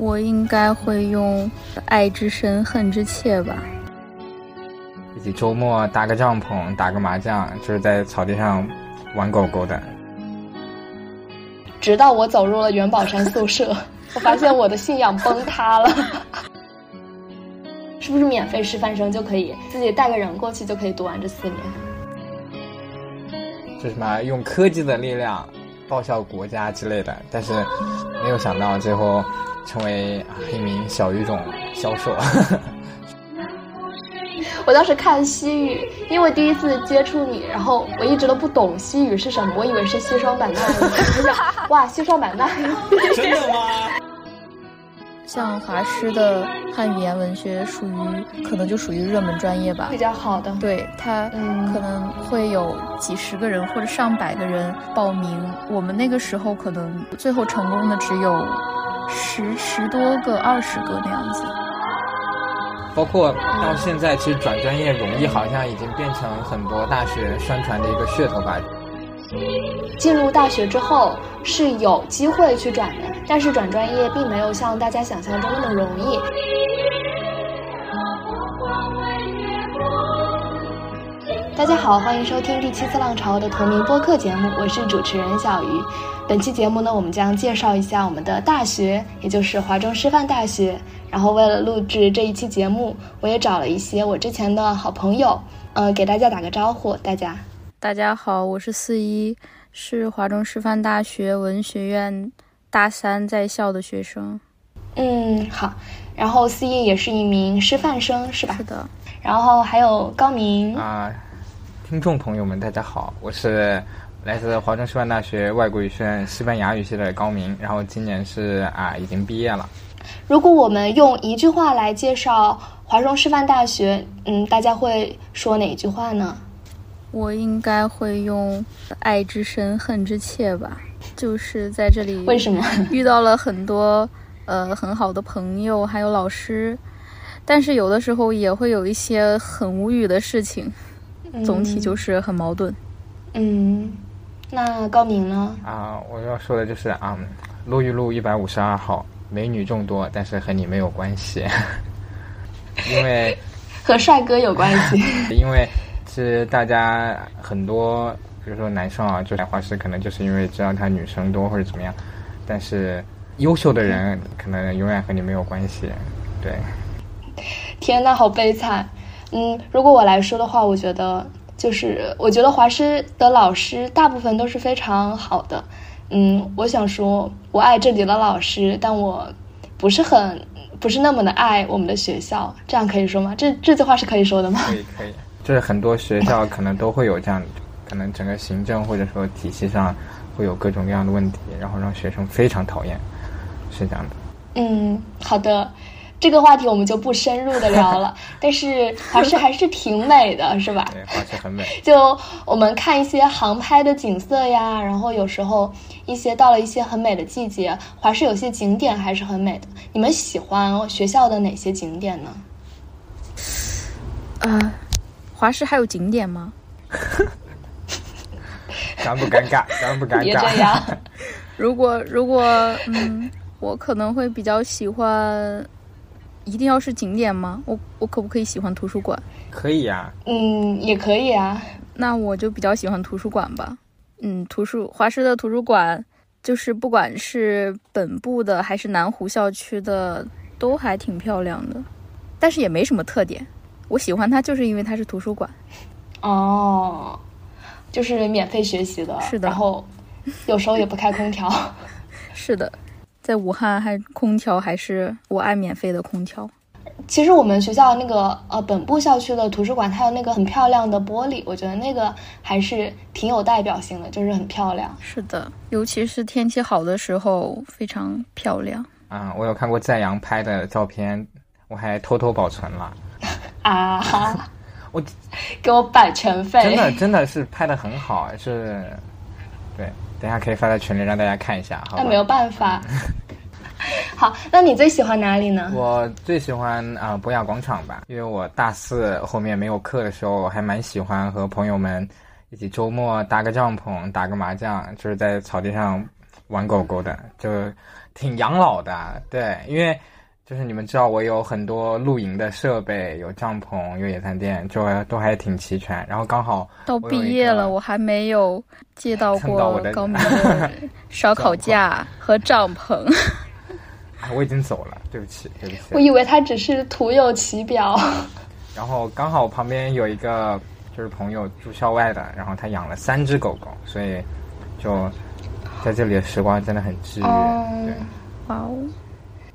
我应该会用爱之深，恨之切吧。以及周末搭个帐篷，打个麻将，就是在草地上玩狗狗的。直到我走入了元宝山宿舍，我发现我的信仰崩塌了。是不是免费师范生就可以自己带个人过去就可以读完这四年？就什么用科技的力量报效国家之类的，但是没有想到最后成为一名小语种销售。我当时看西语，因为第一次接触你，然后我一直都不懂西语是什么，我以为是西双版纳语。我想，哇，西双版纳语，真的吗？像华师的汉语言文学属于可能就属于热门专业吧，比较好的。对他可能会有几十个人或者上百个人报名，我们那个时候可能最后成功的只有十十多个、二十个那样子。包括到现在，其实转专业容易，好像已经变成很多大学宣传的一个噱头吧。进入大学之后是有机会去转的，但是转专业并没有像大家想象中那么容易。大家好，欢迎收听第七次浪潮的同名播客节目，我是主持人小鱼。本期节目呢，我们将介绍一下我们的大学，也就是华中师范大学。然后为了录制这一期节目，我也找了一些我之前的好朋友，呃，给大家打个招呼，大家。大家好，我是四一，是华中师范大学文学院大三在校的学生。嗯，好。然后四一也是一名师范生，是吧？是的。然后还有高明啊，听众朋友们，大家好，我是来自华中师范大学外国语学院西班牙语系的高明，然后今年是啊已经毕业了。如果我们用一句话来介绍华中师范大学，嗯，大家会说哪一句话呢？我应该会用爱之深，恨之切吧。就是在这里，为什么 遇到了很多呃很好的朋友，还有老师，但是有的时候也会有一些很无语的事情。总体就是很矛盾。嗯，那高明呢？啊，我要说的就是啊，路易路一百五十二号，美女众多，但是和你没有关系，因为 和帅哥有关系，因为。是大家很多，比如说男生啊，就来华师，可能就是因为知道他女生多或者怎么样。但是优秀的人可能永远和你没有关系，对。天呐，好悲惨。嗯，如果我来说的话，我觉得就是我觉得华师的老师大部分都是非常好的。嗯，我想说，我爱这里的老师，但我不是很不是那么的爱我们的学校。这样可以说吗？这这句话是可以说的吗？可以，可以。就是很多学校可能都会有这样，可能整个行政或者说体系上会有各种各样的问题，然后让学生非常讨厌，是这样的。嗯，好的，这个话题我们就不深入的聊了。但是华师还是挺美的，是吧？对，华师很美。就我们看一些航拍的景色呀，然后有时候一些到了一些很美的季节，华师有些景点还是很美的。你们喜欢学校的哪些景点呢？啊。华师还有景点吗？尴不尴尬？尴不尴尬？别这样。如果如果嗯，我可能会比较喜欢，一定要是景点吗？我我可不可以喜欢图书馆？可以呀。嗯，也可以啊。那我就比较喜欢图书馆吧。嗯，图书华师的图书馆，就是不管是本部的还是南湖校区的，都还挺漂亮的，但是也没什么特点。我喜欢它，就是因为它是图书馆，哦，就是免费学习的，是的。然后有时候也不开空调，是的，在武汉还空调还是我爱免费的空调。其实我们学校那个呃本部校区的图书馆，它有那个很漂亮的玻璃，我觉得那个还是挺有代表性的，就是很漂亮。是的，尤其是天气好的时候，非常漂亮。啊，我有看过在阳拍的照片，我还偷偷保存了。啊！我 给我版权费，真的真的是拍的很好，是，对，等下可以发在群里让大家看一下。那没有办法。好，那你最喜欢哪里呢？我最喜欢啊博雅广场吧，因为我大四后面没有课的时候，还蛮喜欢和朋友们一起周末搭个帐篷，打个麻将，就是在草地上玩狗狗的，就挺养老的。对，因为就是你们知道，我有很多露营的设备，有帐篷，有野餐垫，就都还挺齐全。然后刚好到毕业了，我还没有借 到过高明的 烧烤架和帐篷。我已经走了，对不起，对不起。我以为他只是徒有其表。然后刚好旁边有一个就是朋友住校外的，然后他养了三只狗狗，所以就在这里的时光真的很治愈。对，哇哦！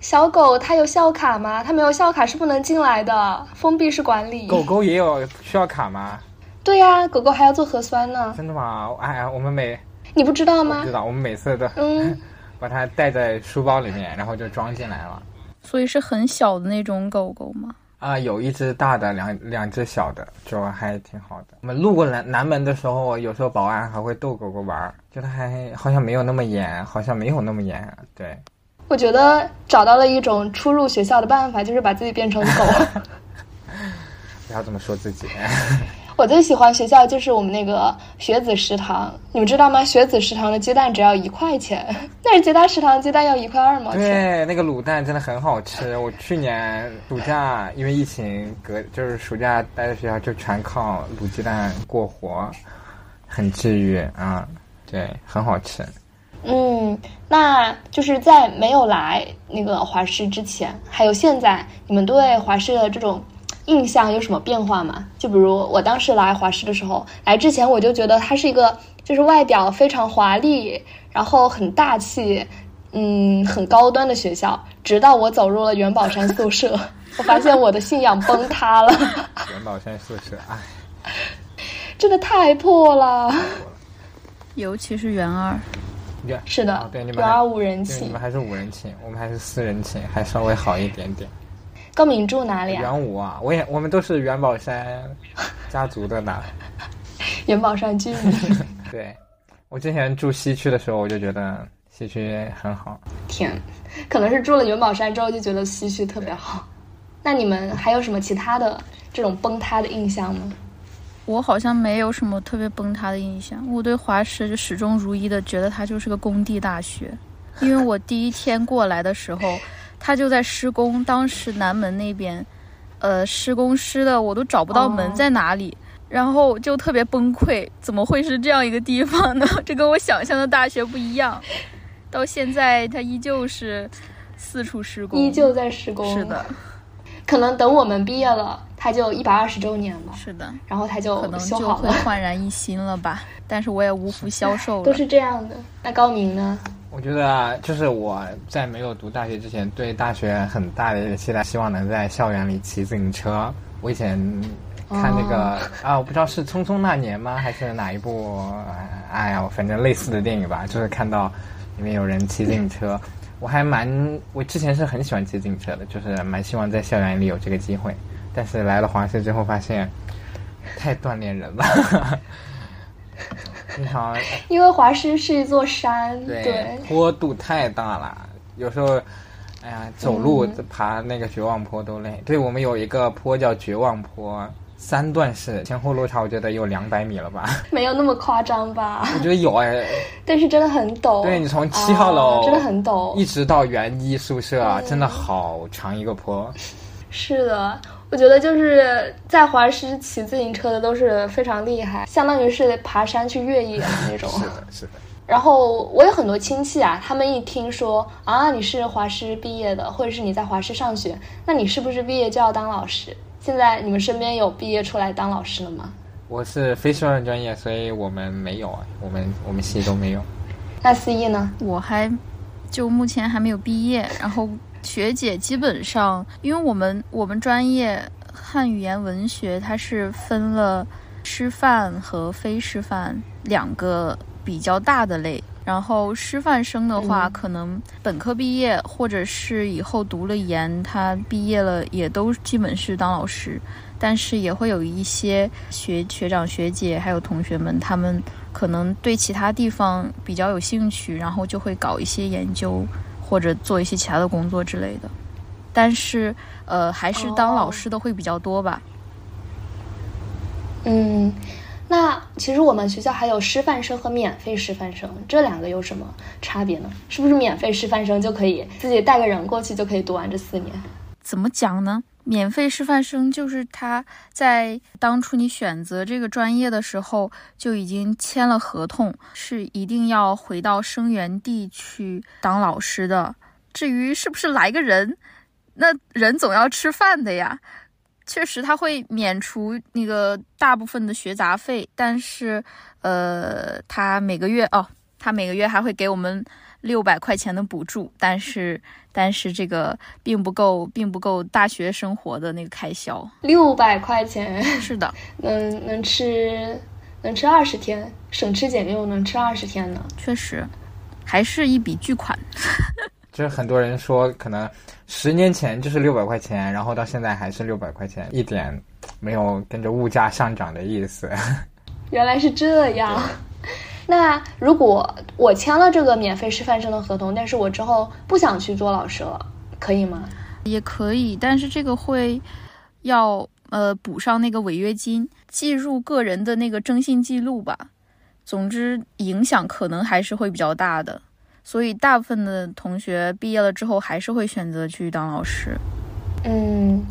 小狗它有校卡吗？它没有校卡是不能进来的，封闭式管理。狗狗也有需要卡吗？对呀，狗狗还要做核酸呢。真的吗？哎呀，我们每你不知道吗？知道，我们每次都嗯。把它带在书包里面，然后就装进来了。所以是很小的那种狗狗吗？啊，有一只大的，两两只小的，就还挺好的。我们路过南南门的时候，有时候保安还会逗狗狗玩，就它还好像没有那么严，好像没有那么严。对，我觉得找到了一种出入学校的办法，就是把自己变成狗。不 要这么说自己。我最喜欢学校就是我们那个学子食堂，你们知道吗？学子食堂的鸡蛋只要一块钱，但是其他食堂鸡蛋要一块二毛钱。对，那个卤蛋真的很好吃。我去年暑假因为疫情隔，就是暑假待在学校就全靠卤鸡蛋过活，很治愈啊。对，很好吃。嗯，那就是在没有来那个华师之前，还有现在，你们对华师的这种。印象有什么变化吗？就比如我当时来华师的时候，来之前我就觉得它是一个就是外表非常华丽，然后很大气，嗯，很高端的学校。直到我走入了元宝山宿舍，我发现我的信仰崩塌了。元宝山宿舍，唉，真的太破了。尤其是元二，是的，对你们五人寝，你们还是五人寝，我们还是四人寝，还稍微好一点点。高敏住哪里啊？元武啊，我也我们都是元宝山 家族的呢。元宝山居民。对，我之前住西区的时候，我就觉得西区很好。天，可能是住了元宝山之后就觉得西区特别好。那你们还有什么其他的这种崩塌的印象吗？我好像没有什么特别崩塌的印象。我对华师就始终如一的觉得它就是个工地大学，因为我第一天过来的时候。它就在施工，当时南门那边，呃，施工师的我都找不到门在哪里，然后就特别崩溃，怎么会是这样一个地方呢？这跟我想象的大学不一样。到现在，它依旧是四处施工，依旧在施工。是的，可能等我们毕业了，它就一百二十周年了。是的，然后它就可能就会焕然一新了吧？但是我也无福消受了。都是这样的。那高明呢？我觉得就是我在没有读大学之前，对大学很大的一个期待，希望能在校园里骑自行车。我以前看那个啊，我不知道是《匆匆那年》吗，还是哪一部？哎呀，反正类似的电影吧，就是看到里面有人骑自行车，我还蛮……我之前是很喜欢骑自行车的，就是蛮希望在校园里有这个机会。但是来了华师之后，发现太锻炼人了。你好，因为华师是一座山，对，坡度太大了，有时候，哎呀，走路爬那个绝望坡都累。对我们有一个坡叫绝望坡，三段式，前后落差我觉得有两百米了吧？没有那么夸张吧？我觉得有哎，但是真的很陡。对你从七号楼真的很陡，一直到原一宿舍，真的好长一个坡。是的。我觉得就是在华师骑自行车的都是非常厉害，相当于是爬山去越野的那种。是的，是的。然后我有很多亲戚啊，他们一听说啊你是华师毕业的，或者是你在华师上学，那你是不是毕业就要当老师？现在你们身边有毕业出来当老师的吗？我是非师范专业，所以我们没有啊，我们我们系都没有。那思义呢？我还就目前还没有毕业，然后。学姐基本上，因为我们我们专业汉语言文学，它是分了师范和非师范两个比较大的类。然后师范生的话，可能本科毕业或者是以后读了研，他毕业了也都基本是当老师。但是也会有一些学学长学姐还有同学们，他们可能对其他地方比较有兴趣，然后就会搞一些研究。或者做一些其他的工作之类的，但是呃，还是当老师的会比较多吧。嗯，那其实我们学校还有师范生和免费师范生，这两个有什么差别呢？是不是免费师范生就可以自己带个人过去就可以读完这四年？怎么讲呢？免费师范生就是他在当初你选择这个专业的时候就已经签了合同，是一定要回到生源地去当老师的。至于是不是来个人，那人总要吃饭的呀。确实他会免除那个大部分的学杂费，但是呃，他每个月哦，他每个月还会给我们六百块钱的补助，但是。但是这个并不够，并不够大学生活的那个开销。六百块钱，是的，能能吃，能吃二十天，省吃俭用能吃二十天呢。确实，还是一笔巨款。就是很多人说，可能十年前就是六百块钱，然后到现在还是六百块钱，一点没有跟着物价上涨的意思。原来是这样。那如果我签了这个免费师范生的合同，但是我之后不想去做老师了，可以吗？也可以，但是这个会要呃补上那个违约金，计入个人的那个征信记录吧。总之影响可能还是会比较大的，所以大部分的同学毕业了之后还是会选择去当老师。嗯，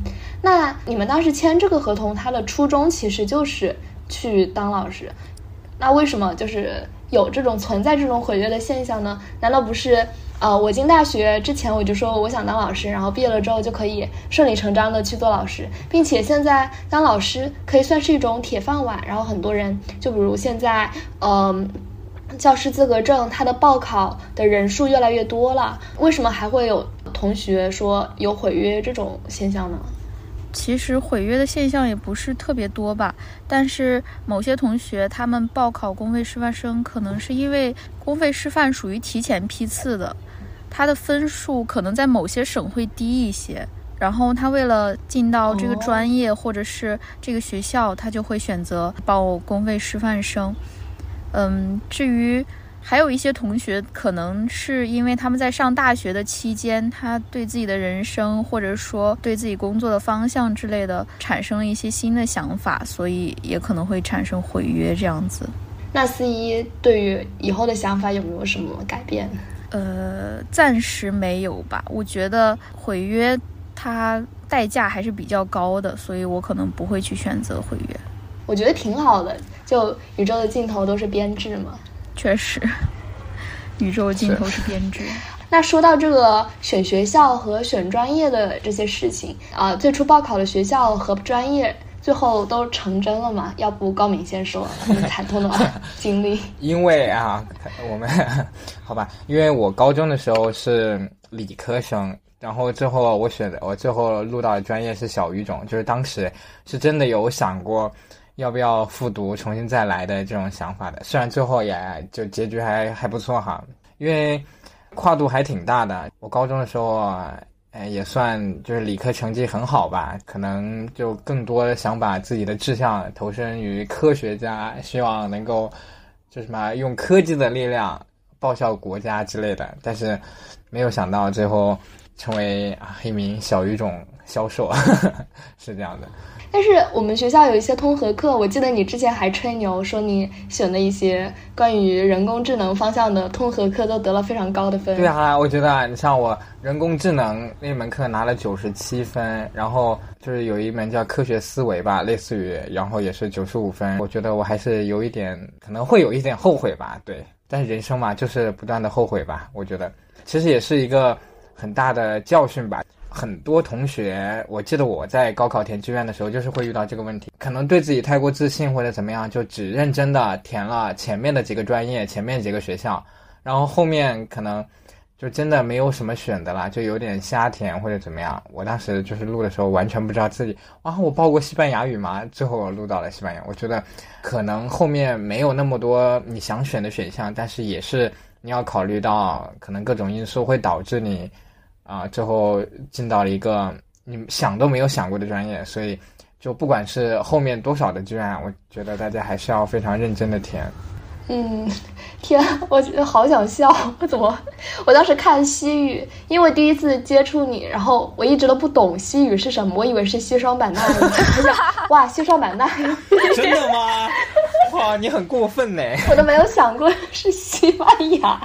那你们当时签这个合同，它的初衷其实就是去当老师。那为什么就是有这种存在这种毁约的现象呢？难道不是呃，我进大学之前我就说我想当老师，然后毕业了之后就可以顺理成章的去做老师，并且现在当老师可以算是一种铁饭碗，然后很多人就比如现在嗯，教师资格证它的报考的人数越来越多了，为什么还会有同学说有毁约这种现象呢？其实毁约的现象也不是特别多吧，但是某些同学他们报考公费师范生，可能是因为公费师范属于提前批次的，他的分数可能在某些省会低一些，然后他为了进到这个专业或者是这个学校，他就会选择报公费师范生。嗯，至于。还有一些同学，可能是因为他们在上大学的期间，他对自己的人生或者说对自己工作的方向之类的产生了一些新的想法，所以也可能会产生毁约这样子。那四一对于以后的想法有没有什么改变？呃，暂时没有吧。我觉得毁约它代价还是比较高的，所以我可能不会去选择毁约。我觉得挺好的，就宇宙的尽头都是编制嘛。确实，宇宙尽头是编织。那说到这个选学校和选专业的这些事情啊，最初报考的学校和专业最后都成真了吗？要不高敏先说你惨痛的 经历。因为啊，我们好吧，因为我高中的时候是理科生，然后最后我选的我最后录到的专业是小语种，就是当时是真的有想过。要不要复读、重新再来的这种想法的，虽然最后也就结局还还不错哈，因为跨度还挺大的。我高中的时候，哎，也算就是理科成绩很好吧，可能就更多想把自己的志向投身于科学家，希望能够就什么用科技的力量报效国家之类的。但是没有想到最后成为啊一名小语种销售，是这样的。但是我们学校有一些通和课，我记得你之前还吹牛说你选的一些关于人工智能方向的通和课都得了非常高的分。对啊，我觉得你像我人工智能那门课拿了九十七分，然后就是有一门叫科学思维吧，类似于，然后也是九十五分。我觉得我还是有一点可能会有一点后悔吧，对。但是人生嘛，就是不断的后悔吧。我觉得其实也是一个很大的教训吧。很多同学，我记得我在高考填志愿的时候，就是会遇到这个问题，可能对自己太过自信或者怎么样，就只认真的填了前面的几个专业、前面几个学校，然后后面可能就真的没有什么选的了，就有点瞎填或者怎么样。我当时就是录的时候，完全不知道自己啊，我报过西班牙语吗？最后我录到了西班牙。我觉得可能后面没有那么多你想选的选项，但是也是你要考虑到可能各种因素会导致你。啊，最后进到了一个你想都没有想过的专业，所以就不管是后面多少的志愿，我觉得大家还是要非常认真的填。嗯，天，我觉得好想笑，我怎么？我当时看西语，因为第一次接触你，然后我一直都不懂西语是什么，我以为是西双版纳语，哇，西双版纳语，真的吗？哇，你很过分呢！我都没有想过是西班牙，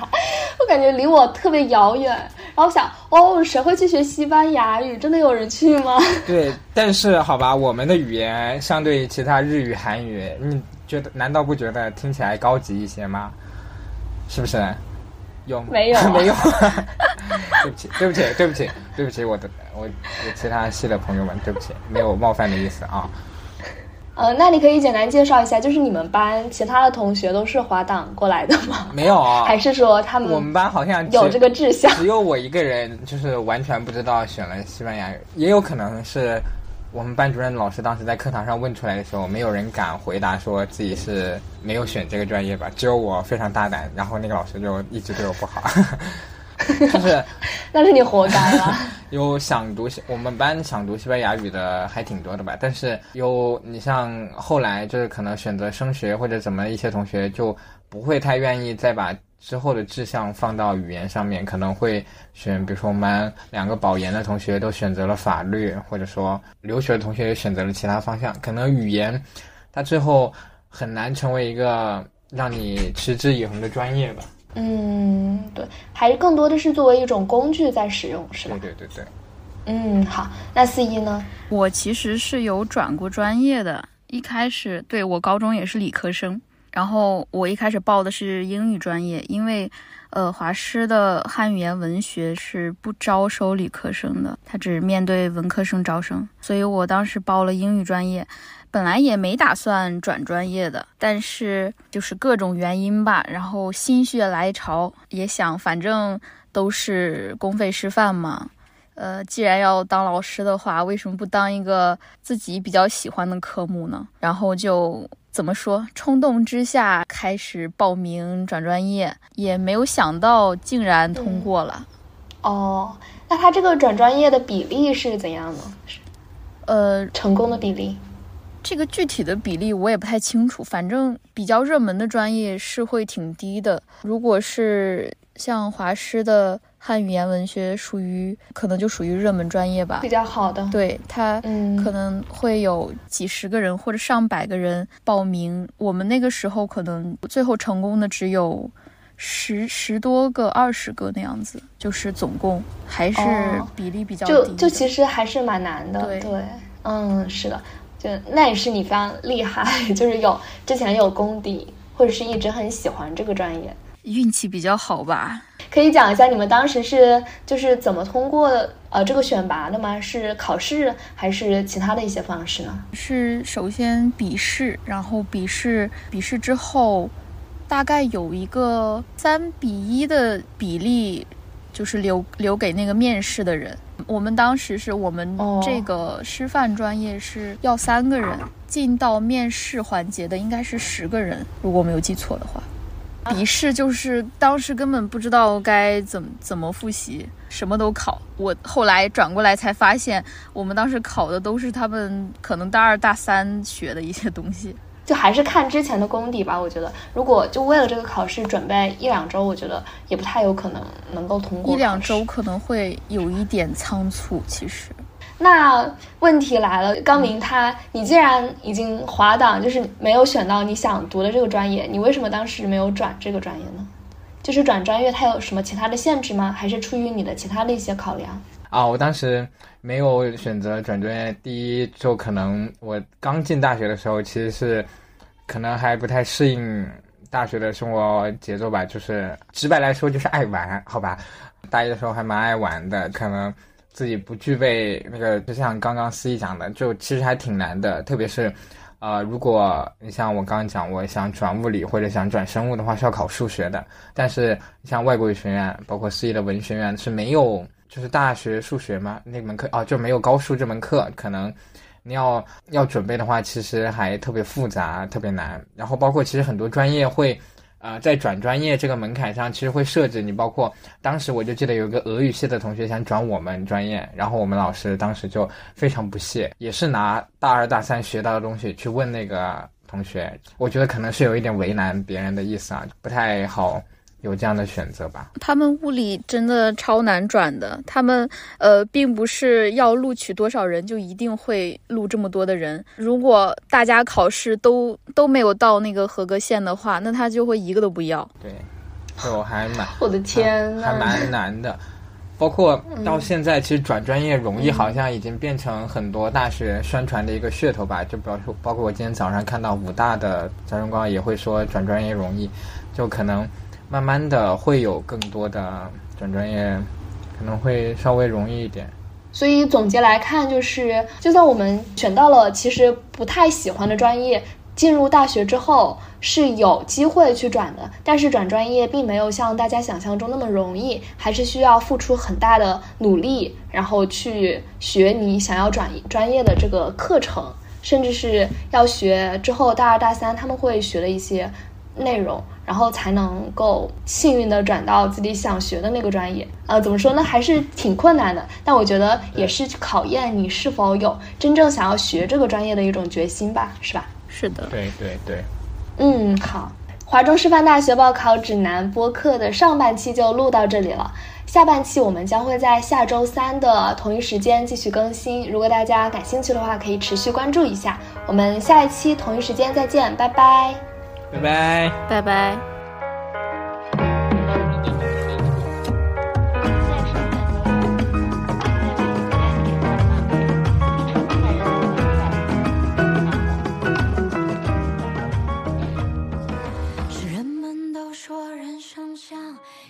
我感觉离我特别遥远。然后想，哦，谁会去学西班牙语？真的有人去吗？对，但是好吧，我们的语言相对于其他日语、韩语，你觉得难道不觉得听起来高级一些吗？是不是？有没有？没有。对不起，对不起，对不起，对不起，我的我我其他系的朋友们，对不起，没有冒犯的意思啊。呃，那你可以简单介绍一下，就是你们班其他的同学都是滑档过来的吗？没有啊，还是说他们我们班好像有这个志向？只有我一个人，就是完全不知道选了西班牙语，也有可能是我们班主任老师当时在课堂上问出来的时候，没有人敢回答说自己是没有选这个专业吧？只有我非常大胆，然后那个老师就一直对我不好。就是，那是你活该了。有想读我们班想读西班牙语的还挺多的吧，但是有你像后来就是可能选择升学或者怎么一些同学就不会太愿意再把之后的志向放到语言上面，可能会选，比如说我们两个保研的同学都选择了法律，或者说留学的同学也选择了其他方向，可能语言它最后很难成为一个让你持之以恒的专业吧。嗯，对，还是更多的是作为一种工具在使用，是吧？对对对对。嗯，好，那四一呢？我其实是有转过专业的，一开始对我高中也是理科生，然后我一开始报的是英语专业，因为呃华师的汉语言文学是不招收理科生的，他只面对文科生招生，所以我当时报了英语专业。本来也没打算转专业的，但是就是各种原因吧，然后心血来潮，也想反正都是公费师范嘛，呃，既然要当老师的话，为什么不当一个自己比较喜欢的科目呢？然后就怎么说，冲动之下开始报名转专业，也没有想到竟然通过了。哦，那他这个转专业的比例是怎样呢？呃，成功的比例。这个具体的比例我也不太清楚，反正比较热门的专业是会挺低的。如果是像华师的汉语言文学，属于可能就属于热门专业吧，比较好的。对它，嗯，可能会有几十个人或者上百个人报名。我们那个时候可能最后成功的只有十十多个、二十个那样子，就是总共还是比例比较低。就就其实还是蛮难的。对，嗯，是的。就那也是你非常厉害，就是有之前有功底，或者是一直很喜欢这个专业，运气比较好吧？可以讲一下你们当时是就是怎么通过呃这个选拔的吗？是考试还是其他的一些方式呢？是首先笔试，然后笔试笔试之后，大概有一个三比一的比例，就是留留给那个面试的人。我们当时是我们这个师范专业是要三个人进到面试环节的，应该是十个人，如果没有记错的话。笔试就是当时根本不知道该怎么怎么复习，什么都考。我后来转过来才发现，我们当时考的都是他们可能大二大三学的一些东西。就还是看之前的功底吧，我觉得，如果就为了这个考试准备一两周，我觉得也不太有可能能够通过。一两周可能会有一点仓促，其实。那问题来了，高明他，你既然已经滑档，就是没有选到你想读的这个专业，你为什么当时没有转这个专业呢？就是转专业，它有什么其他的限制吗？还是出于你的其他的一些考量？啊，我当时没有选择转专业。第一，就可能我刚进大学的时候，其实是可能还不太适应大学的生活节奏吧。就是直白来说，就是爱玩，好吧。大一的时候还蛮爱玩的，可能自己不具备那个，就像刚刚思怡讲的，就其实还挺难的。特别是，呃，如果你像我刚刚讲，我想转物理或者想转生物的话，是要考数学的。但是像外国语学院，包括思怡的文学院是没有。就是大学数学嘛，那门课啊就没有高数这门课，可能你要要准备的话，其实还特别复杂，特别难。然后包括其实很多专业会，呃，在转专业这个门槛上，其实会设置你。包括当时我就记得有一个俄语系的同学想转我们专业，然后我们老师当时就非常不屑，也是拿大二大三学到的东西去问那个同学。我觉得可能是有一点为难别人的意思啊，不太好。有这样的选择吧。他们物理真的超难转的，他们呃，并不是要录取多少人就一定会录这么多的人。如果大家考试都都没有到那个合格线的话，那他就会一个都不要。对，就还蛮 我的天呐，还蛮难的。包括到现在，其实转专业容易，好像已经变成很多大学宣传的一个噱头吧。就比如说，包括我今天早上看到武大的招生官也会说转专业容易，就可能慢慢的会有更多的转专业，可能会稍微容易一点。所以总结来看，就是就算我们选到了其实不太喜欢的专业。进入大学之后是有机会去转的，但是转专业并没有像大家想象中那么容易，还是需要付出很大的努力，然后去学你想要转专业的这个课程，甚至是要学之后大二大三他们会学的一些内容，然后才能够幸运的转到自己想学的那个专业。呃，怎么说呢，还是挺困难的，但我觉得也是考验你是否有真正想要学这个专业的一种决心吧，是吧？是的，对对对，嗯，好，华中师范大学报考指南播客的上半期就录到这里了，下半期我们将会在下周三的同一时间继续更新，如果大家感兴趣的话，可以持续关注一下，我们下一期同一时间再见，拜拜，拜拜，拜拜。